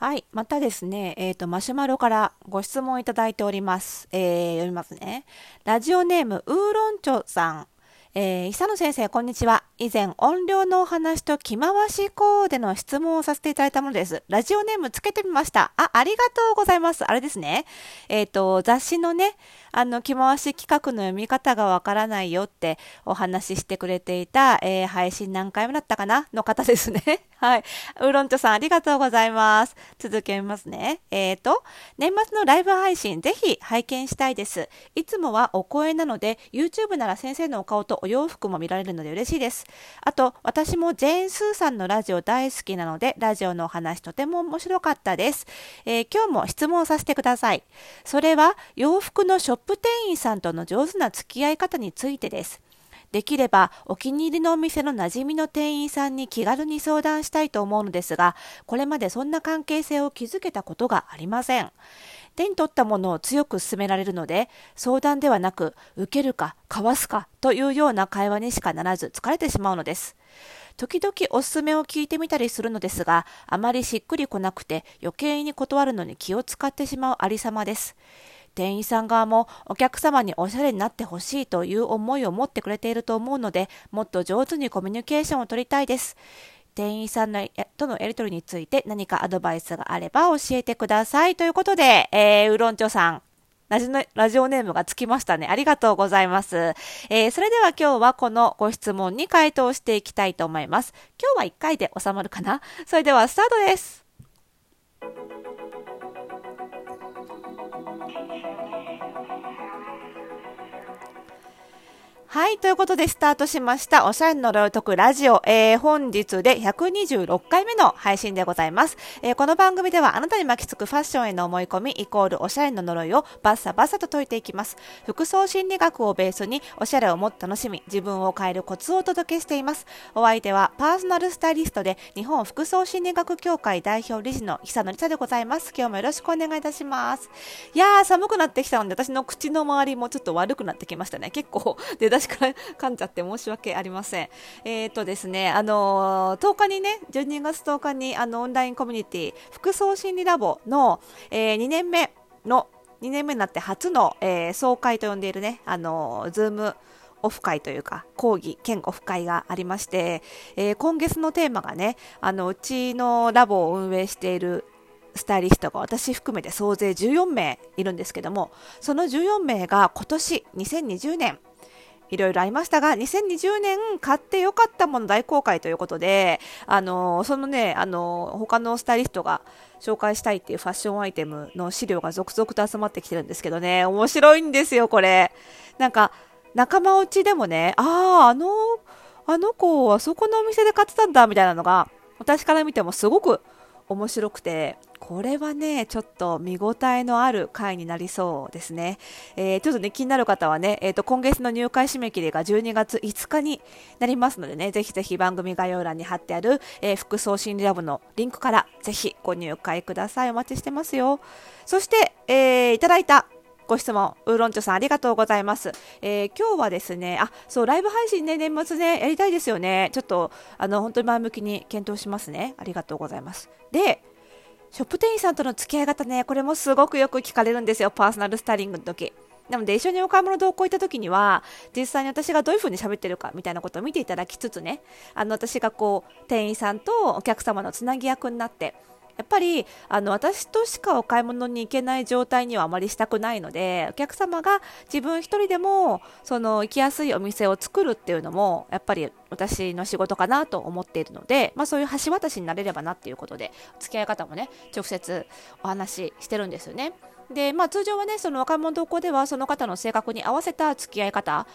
はい。またですね、えっ、ー、と、マシュマロからご質問いただいております。えー、読みますね。ラジオネーム、ウーロンチョさん。えー、久野先生、こんにちは。以前、音量のお話と着回しコーデの質問をさせていただいたものです。ラジオネームつけてみました。あ、ありがとうございます。あれですね。えっ、ー、と、雑誌のね、あの、着回し企画の読み方がわからないよってお話ししてくれていた、えー、配信何回目だったかなの方ですね。はい。ウーロンチョさん、ありがとうございます。続けますね。えっ、ー、と、年末のライブ配信、ぜひ拝見したいです。いつもはお声なので、YouTube なら先生のお顔とお洋服も見られるので嬉しいです。あと、私もジェーン・スーさんのラジオ大好きなので、ラジオのお話とても面白かったです。えー、今日も質問させてください。それは、洋服のショップ店員さんとの上手な付き合い方についてです。できればお気に入りのお店の馴染みの店員さんに気軽に相談したいと思うのですが、これまでそんな関係性を築けたことがありません。手に取ったものを強く勧められるので、相談ではなく、受けるか、かわすかというような会話にしかならず疲れてしまうのです。時々おすすめを聞いてみたりするのですが、あまりしっくりこなくて余計に断るのに気を使ってしまうありさまです。店員さん側もお客様におしゃれになってほしいという思いを持ってくれていると思うので、もっと上手にコミュニケーションを取りたいです。店員さんのとのやり取りについて何かアドバイスがあれば教えてください。ということで、えー、ウーロンチョさん、ラジラジオネームがつきましたね。ありがとうございます。えー、それでは今日はこのご質問に回答していきたいと思います。今日は1回で収まるかな？それではスタートです。はい。ということで、スタートしました。おしゃれの呪いを解くラジオ。えー、本日で126回目の配信でございます。えー、この番組では、あなたに巻きつくファッションへの思い込み、イコールおしゃれの呪いをバッサバッサと解いていきます。服装心理学をベースに、おしゃれをもっと楽しみ、自分を変えるコツをお届けしています。お相手は、パーソナルスタイリストで、日本服装心理学協会代表理事の久野理沙でございます。今日もよろしくお願いいたします。いやー、寒くなってきたので、私の口の周りもちょっと悪くなってきましたね。結構、出だしから噛んじゃって申し訳ありません。えっ、ー、とですね、あのー、10日にね、12月10日にあのオンラインコミュニティ、服装心理ラボの、えー、2年目の、2年目になって初の、えー、総会と呼んでいるね、あのー、ズームオフ会というか講義兼オフ会がありまして、えー、今月のテーマがねあのうちのラボを運営しているスタイリストが私含めて総勢14名いるんですけどもその14名が今年2020年いろいろありましたが、2020年買ってよかったもの大公開ということで、あの、そのね、あの、他のスタイリストが紹介したいっていうファッションアイテムの資料が続々と集まってきてるんですけどね、面白いんですよ、これ。なんか、仲間内でもね、ああ、あの、あの子、あそこのお店で買ってたんだ、みたいなのが、私から見てもすごく面白くて、これはね、ちょっと見応えのある回になりそうですね。えー、ちょっとね、気になる方はね、えっ、ー、と、今月の入会締め切りが12月5日になりますのでね、ぜひぜひ番組概要欄に貼ってある、えー、服装心理ラボのリンクからぜひご入会ください。お待ちしてますよ。そして、えー、いただいたご質問、ウーロンチョさんありがとうございます。えー、今日はですね、あ、そう、ライブ配信ね、年末ね、やりたいですよね。ちょっと、あの、本当に前向きに検討しますね。ありがとうございます。で、ショップ店員さんとの付き合い方ね、これもすごくよく聞かれるんですよ、パーソナルスタイリングの時。なので一緒にお買い物同行行った時には実際に私がどういう風に喋ってるかみたいなことを見ていただきつつねあの私がこう店員さんとお客様のつなぎ役になってやっぱりあの私としかお買い物に行けない状態にはあまりしたくないのでお客様が自分1人でもその行きやすいお店を作るっていうのもやっぱり私の仕事かなと思っているので、まあ、そういう橋渡しになれればなっていうことで付き合い方もね直接お話ししてるんですよね。でまあ、通常はねその若者同行ではその方の性格に合わせた付き合い方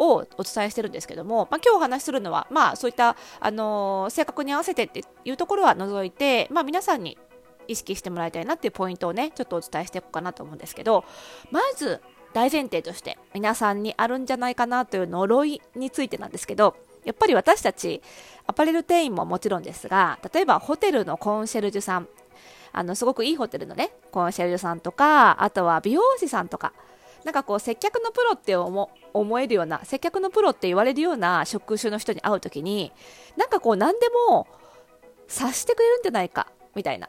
をお伝えしてるんですけども、まあ、今日お話しするのは、まあ、そういった、あのー、性格に合わせてっていうところは除いて、まあ、皆さんに意識してもらいたいなっていうポイントをねちょっとお伝えしていこうかなと思うんですけどまず大前提として皆さんにあるんじゃないかなという呪いについてなんですけどやっぱり私たちアパレル店員ももちろんですが例えばホテルのコンシェルジュさんあのすごくいいホテルのねコンシェルジュさんとかあとは美容師さんとかなんかこう接客のプロって思思えるような接客のプロって言われるような職種の人に会う時になんかこう何でも察してくれるんじゃないかみたいな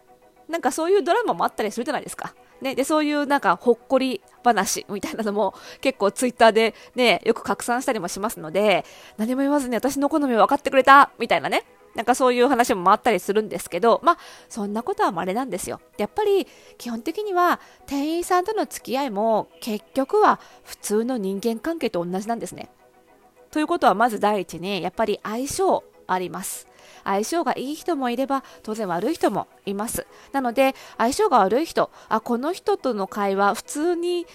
なんかそういうドラマもあったりするじゃないですか。ね、で、そういうなんかほっこり話みたいなのも結構ツイッターでね、よく拡散したりもしますので、何も言わずに私の好みを分かってくれたみたいなね、なんかそういう話も回ったりするんですけど、まあ、そんなことは稀なんですよ。やっぱり、基本的には、店員さんとの付き合いも、結局は普通の人間関係と同じなんですね。ということは、まず第一に、やっぱり相性あります。相性がいい人もいれば当然悪い人もいますなので相性が悪い人あこの人との会話普通に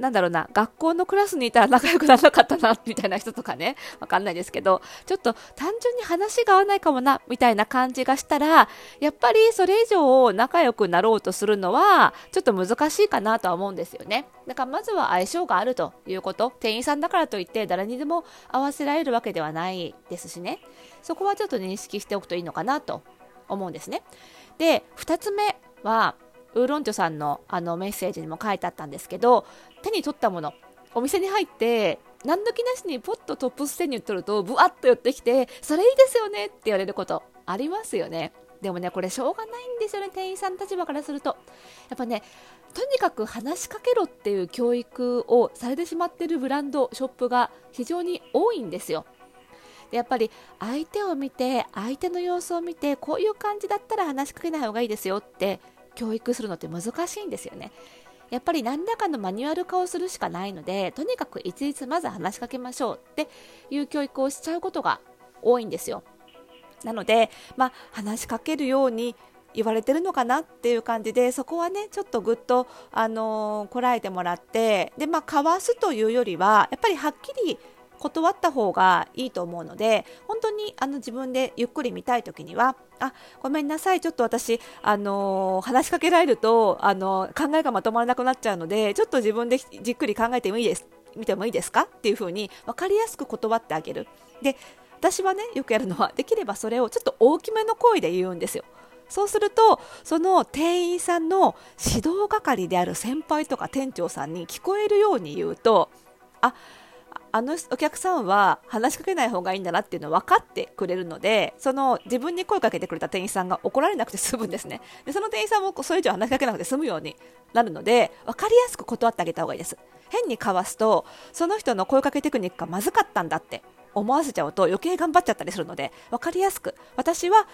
なんだろうな、学校のクラスにいたら仲良くならなかったな、みたいな人とかね、わかんないですけど、ちょっと単純に話が合わないかもな、みたいな感じがしたら、やっぱりそれ以上仲良くなろうとするのは、ちょっと難しいかなとは思うんですよね。だからまずは相性があるということ、店員さんだからといって誰にでも合わせられるわけではないですしね、そこはちょっと認識しておくといいのかなと思うんですね。で、2つ目は、ウーロン茶さんのあのメッセージにも書いてあったんですけど手に取ったもの。お店に入って何時なしにポッとトップス10に取るとブワッと寄ってきてそれいいですよねって言われることありますよね。でもねこれしょうがないんですよね店員さん立場からすると。やっぱねとにかく話しかけろっていう教育をされてしまっているブランドショップが非常に多いんですよ。でやっぱり相手を見て相手の様子を見てこういう感じだったら話しかけない方がいいですよって教育するのって難しいんですよね。やっぱり何らかのマニュアル化をするしかないので、とにかく一律まず話しかけましょうっていう教育をしちゃうことが多いんですよ。なので、まあ、話しかけるように言われてるのかなっていう感じでそこはねちょっとぐっと、あのー、こらえてもらってで、まあ、かわすというよりはやっぱりはっきり断った方がいいと思うので本当にあの自分でゆっくり見たい時にはあごめんなさいちょっと私、あのー、話しかけられると、あのー、考えがまとまらなくなっちゃうのでちょっと自分でじっくり考えてもいいです見てもいいですか？っていう風に分かりやすく断ってあげる。で私はねよくやるのはできればそれをちょっと大きめの声で言うんですよ。そうするとその店員さんの指導係である先輩とか店長さんに聞こえるように言うとああのお客さんは話しかけない方がいいんだなっていうのを分かってくれるので、その自分に声かけてくれた店員さんが怒られなくて済むんですね。でその店員さんもそれ以上話しかけなくて済むようになるので、分かりやすく断ってあげた方がいいです。変にかわすと、その人の声かけテクニックがまずかったんだって思わせちゃうと余計頑張っちゃったりするので、分かりやすく、私は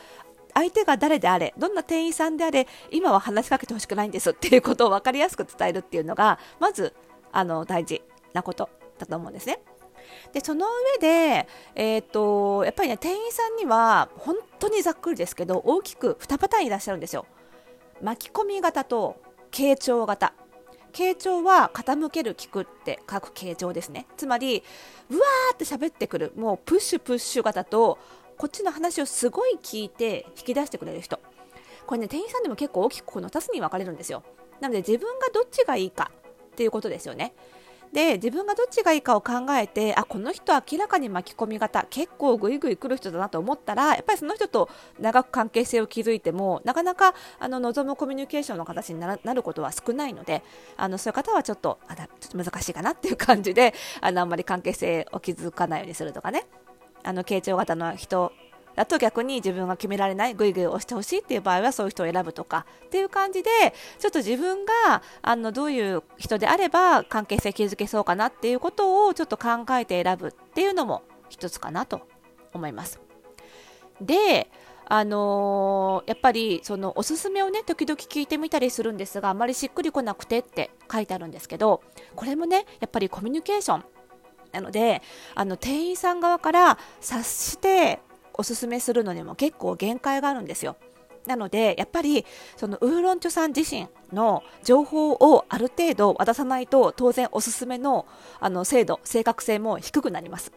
相手が誰であれ、どんな店員さんであれ、今は話しかけてほしくないんですっていうことを分かりやすく伝えるっていうのが、まず、あの、大事なことだと思うんですね。でその上で、えーと、やっぱりね店員さんには本当にざっくりですけど大きく2パターンいらっしゃるんですよ。巻き込み型と傾聴型。傾聴は傾ける聞くって書く傾聴ですね。つまりうわーって喋ってくるもうプッシュプッシュ型とこっちの話をすごい聞いて引き出してくれる人。これね店員さんでも結構大きくこの2つに分かれるんですよ。なので自分がどっちがいいかっていうことですよね。で自分がどっちがいいかを考えてあこの人は明らかに巻き込み型結構ぐいぐい来る人だなと思ったらやっぱりその人と長く関係性を築いてもなかなかあの望むコミュニケーションの形になることは少ないのであのそういう方はちょっとあちょっと難しいかなっていう感じであのあんまり関係性を築かないようにするとかね。あの傾聴型の人だと逆に自分が決められない、ぐいぐい押してほしいっていう場合はそういう人を選ぶとかっていう感じで、ちょっと自分があのどういう人であれば関係性築けそうかなっていうことをちょっと考えて選ぶっていうのも一つかなと思います。で、あのー、やっぱりそのおすすめをね時々聞いてみたりするんですがあまりしっくりこなくてって書いてあるんですけどこれもねやっぱりコミュニケーションなのであの店員さん側から察しておすすめするのにも結構限界があるんですよ。なので、やっぱり、そのウーロン茶さん自身の情報をある程度渡さないと、当然おすすめのあの精度、正確性も低くなります。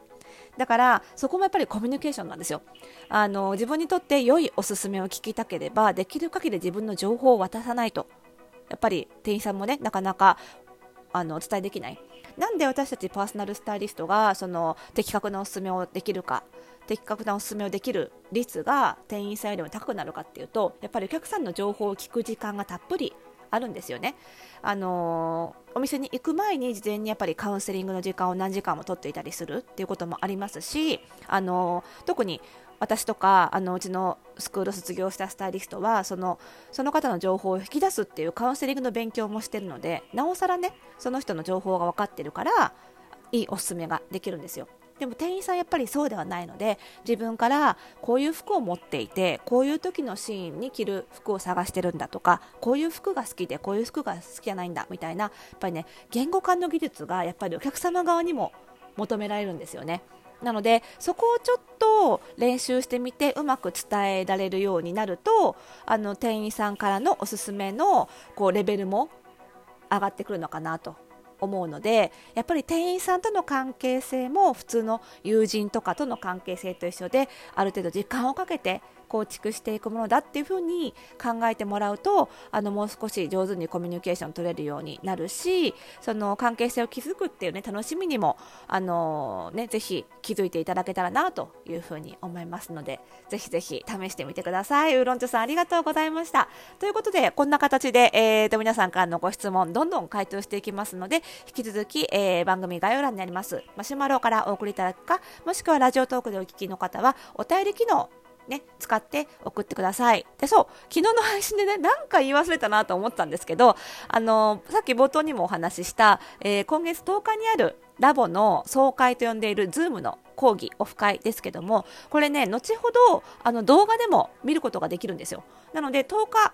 だから、そこもやっぱりコミュニケーションなんですよ。あの、自分にとって良いおすすめを聞きたければ、できる限り自分の情報を渡さないと。やっぱり店員さんもね、なかなかあのお伝えできない。なんで私たちパーソナルスタイリストがその的確なおすすめをできるか的確なおすすめをできる率が店員さんよりも高くなるかっていうとやっぱりお客さんの情報を聞く時間がたっぷりあるんですよね。あのー、お店に行く前に事前にやっぱりカウンセリングの時間を何時間も取っていたりするっていうこともありますし、あのー、特に私とかあのうちのスクール卒業したスタイリストはそのその方の情報を引き出すっていうカウンセリングの勉強もしてるのでなおさらねその人の情報が分かってるからいいおすすめができるんですよでも店員さんやっぱりそうではないので自分からこういう服を持っていてこういう時のシーンに着る服を探してるんだとかこういう服が好きでこういう服が好きじゃないんだみたいなやっぱりね言語化の技術がやっぱりお客様側にも求められるんですよね。なのでそこをちょっと練習してみてうまく伝えられるようになるとあの店員さんからのおすすめのこうレベルも上がってくるのかなと思うのでやっぱり店員さんとの関係性も普通の友人とかとの関係性と一緒である程度時間をかけて構築していくものだっていうふうに考えてもらうとあのもう少し上手にコミュニケーション取れるようになるしその関係性を築くっていうね楽しみにもあのねぜひ気づいていただけたらなというふうに思いますのでぜひぜひ試してみてください。ウーロン茶さんありがとうございました。ということでこんな形で、えーと、皆さんからのご質問どんどん回答していきますので引き続き、えー、番組概要欄にありますマシュマロからお送りいただくかもしくはラジオトークでお聞きの方はお便り機能ね、使って送ってください。で、そう、昨日の配信でね、なんか言い忘れたなと思ったんですけど、あの、さっき冒頭にもお話しした、えー、今月10日にあるラボの総会と呼んでいる Zoom の講義、オフ会ですけども、これね、後ほど、あの、動画でも見ることができるんですよ。なので、10日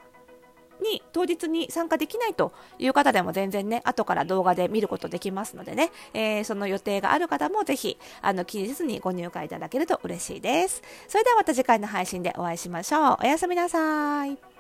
に当日に参加できないという方でも全然ね、後から動画で見ることできますのでね、えー、その予定がある方もぜひ、あの、気にせずにご入会いただけると嬉しいです。それではまた次回の配信でお会いしましょう。おやすみなさい。